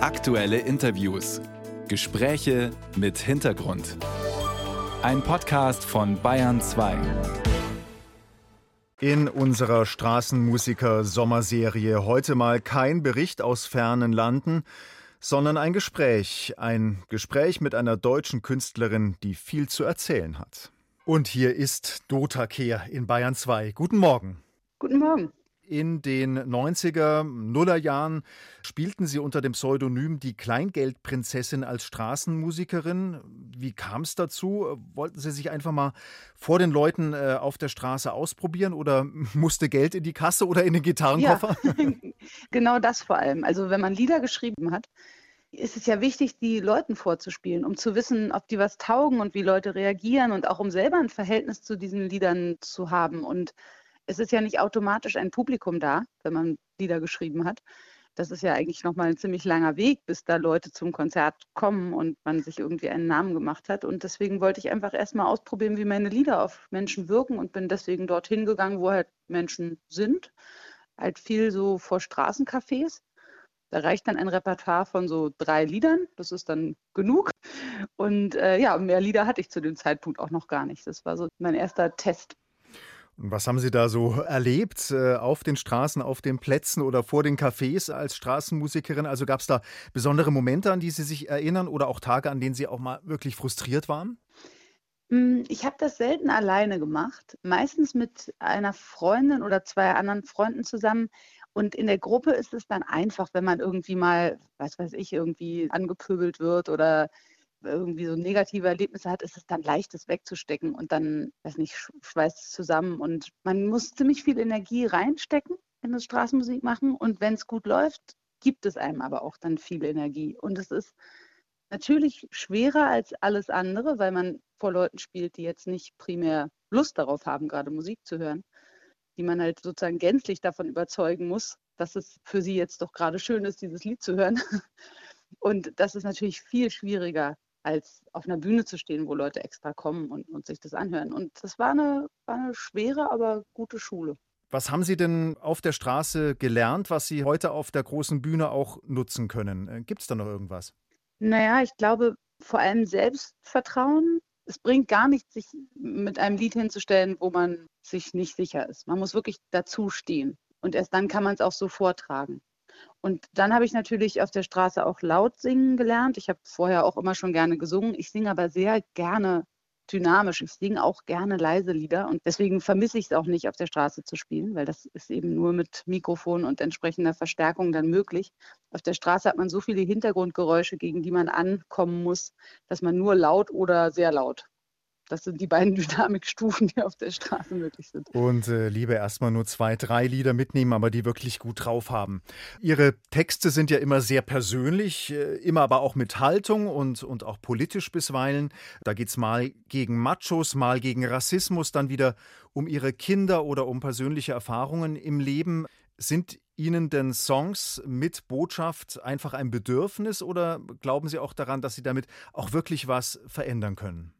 Aktuelle Interviews. Gespräche mit Hintergrund. Ein Podcast von Bayern 2. In unserer Straßenmusiker-Sommerserie heute mal kein Bericht aus fernen Landen, sondern ein Gespräch. Ein Gespräch mit einer deutschen Künstlerin, die viel zu erzählen hat. Und hier ist Dota Kehr in Bayern 2. Guten Morgen. Guten Morgen. In den 90er, Nullerjahren spielten Sie unter dem Pseudonym die Kleingeldprinzessin als Straßenmusikerin. Wie kam es dazu? Wollten Sie sich einfach mal vor den Leuten äh, auf der Straße ausprobieren oder musste Geld in die Kasse oder in den Gitarrenkoffer? Ja, genau das vor allem. Also wenn man Lieder geschrieben hat, ist es ja wichtig, die Leuten vorzuspielen, um zu wissen, ob die was taugen und wie Leute reagieren und auch um selber ein Verhältnis zu diesen Liedern zu haben. Und es ist ja nicht automatisch ein Publikum da, wenn man Lieder geschrieben hat. Das ist ja eigentlich nochmal ein ziemlich langer Weg, bis da Leute zum Konzert kommen und man sich irgendwie einen Namen gemacht hat. Und deswegen wollte ich einfach erstmal ausprobieren, wie meine Lieder auf Menschen wirken und bin deswegen dorthin gegangen, wo halt Menschen sind. Halt viel so vor Straßencafés. Da reicht dann ein Repertoire von so drei Liedern. Das ist dann genug. Und äh, ja, mehr Lieder hatte ich zu dem Zeitpunkt auch noch gar nicht. Das war so mein erster Test. Was haben Sie da so erlebt äh, auf den Straßen, auf den Plätzen oder vor den Cafés als Straßenmusikerin? Also gab es da besondere Momente, an die Sie sich erinnern oder auch Tage, an denen Sie auch mal wirklich frustriert waren? Hm, ich habe das selten alleine gemacht, meistens mit einer Freundin oder zwei anderen Freunden zusammen. Und in der Gruppe ist es dann einfach, wenn man irgendwie mal, was weiß ich, irgendwie angepöbelt wird oder irgendwie so negative Erlebnisse hat, ist es dann leicht, das wegzustecken und dann, weiß nicht, schweißt es zusammen. Und man muss ziemlich viel Energie reinstecken in das Straßenmusik machen. Und wenn es gut läuft, gibt es einem aber auch dann viel Energie. Und es ist natürlich schwerer als alles andere, weil man vor Leuten spielt, die jetzt nicht primär Lust darauf haben, gerade Musik zu hören, die man halt sozusagen gänzlich davon überzeugen muss, dass es für sie jetzt doch gerade schön ist, dieses Lied zu hören. Und das ist natürlich viel schwieriger als auf einer Bühne zu stehen, wo Leute extra kommen und, und sich das anhören. Und das war eine, war eine schwere, aber gute Schule. Was haben Sie denn auf der Straße gelernt, was Sie heute auf der großen Bühne auch nutzen können? Äh, Gibt es da noch irgendwas? Naja, ich glaube vor allem Selbstvertrauen. Es bringt gar nichts, sich mit einem Lied hinzustellen, wo man sich nicht sicher ist. Man muss wirklich dazu stehen. Und erst dann kann man es auch so vortragen. Und dann habe ich natürlich auf der Straße auch laut singen gelernt. Ich habe vorher auch immer schon gerne gesungen. Ich singe aber sehr gerne dynamisch. Ich singe auch gerne leise Lieder und deswegen vermisse ich es auch nicht, auf der Straße zu spielen, weil das ist eben nur mit Mikrofon und entsprechender Verstärkung dann möglich. Auf der Straße hat man so viele Hintergrundgeräusche, gegen die man ankommen muss, dass man nur laut oder sehr laut das sind die beiden Dynamikstufen, die auf der Straße möglich sind. Und äh, lieber erstmal nur zwei, drei Lieder mitnehmen, aber die wirklich gut drauf haben. Ihre Texte sind ja immer sehr persönlich, äh, immer aber auch mit Haltung und, und auch politisch bisweilen. Da geht es mal gegen Machos, mal gegen Rassismus, dann wieder um Ihre Kinder oder um persönliche Erfahrungen im Leben. Sind Ihnen denn Songs mit Botschaft einfach ein Bedürfnis oder glauben Sie auch daran, dass Sie damit auch wirklich was verändern können?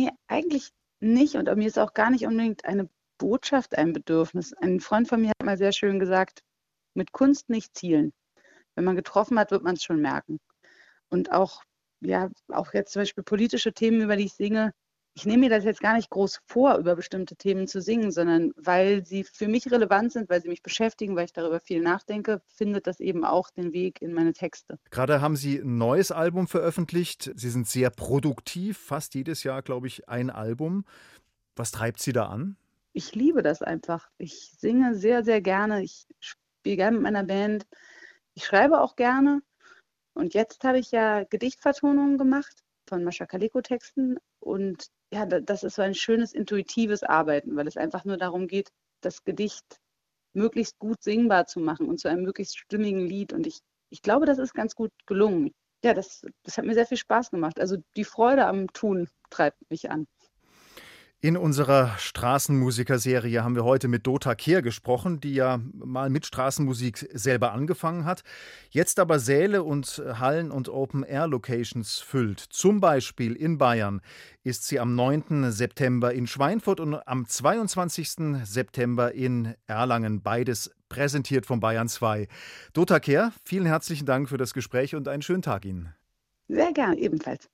Nee, eigentlich nicht. Und mir ist auch gar nicht unbedingt eine Botschaft ein Bedürfnis. Ein Freund von mir hat mal sehr schön gesagt, mit Kunst nicht zielen. Wenn man getroffen hat, wird man es schon merken. Und auch, ja, auch jetzt zum Beispiel politische Themen, über die ich singe, ich nehme mir das jetzt gar nicht groß vor, über bestimmte Themen zu singen, sondern weil sie für mich relevant sind, weil sie mich beschäftigen, weil ich darüber viel nachdenke, findet das eben auch den Weg in meine Texte. Gerade haben Sie ein neues Album veröffentlicht. Sie sind sehr produktiv, fast jedes Jahr, glaube ich, ein Album. Was treibt Sie da an? Ich liebe das einfach. Ich singe sehr, sehr gerne. Ich spiele gerne mit meiner Band. Ich schreibe auch gerne. Und jetzt habe ich ja Gedichtvertonungen gemacht von Mascha Kaliko Texten und ja, das ist so ein schönes intuitives Arbeiten, weil es einfach nur darum geht, das Gedicht möglichst gut singbar zu machen und zu einem möglichst stimmigen Lied. Und ich, ich glaube, das ist ganz gut gelungen. Ja, das, das hat mir sehr viel Spaß gemacht. Also die Freude am Tun treibt mich an. In unserer Straßenmusikerserie haben wir heute mit Dota Kehr gesprochen, die ja mal mit Straßenmusik selber angefangen hat, jetzt aber Säle und Hallen und Open-Air-Locations füllt. Zum Beispiel in Bayern ist sie am 9. September in Schweinfurt und am 22. September in Erlangen. Beides präsentiert von Bayern 2. Dota Kehr, vielen herzlichen Dank für das Gespräch und einen schönen Tag Ihnen. Sehr gern, ebenfalls.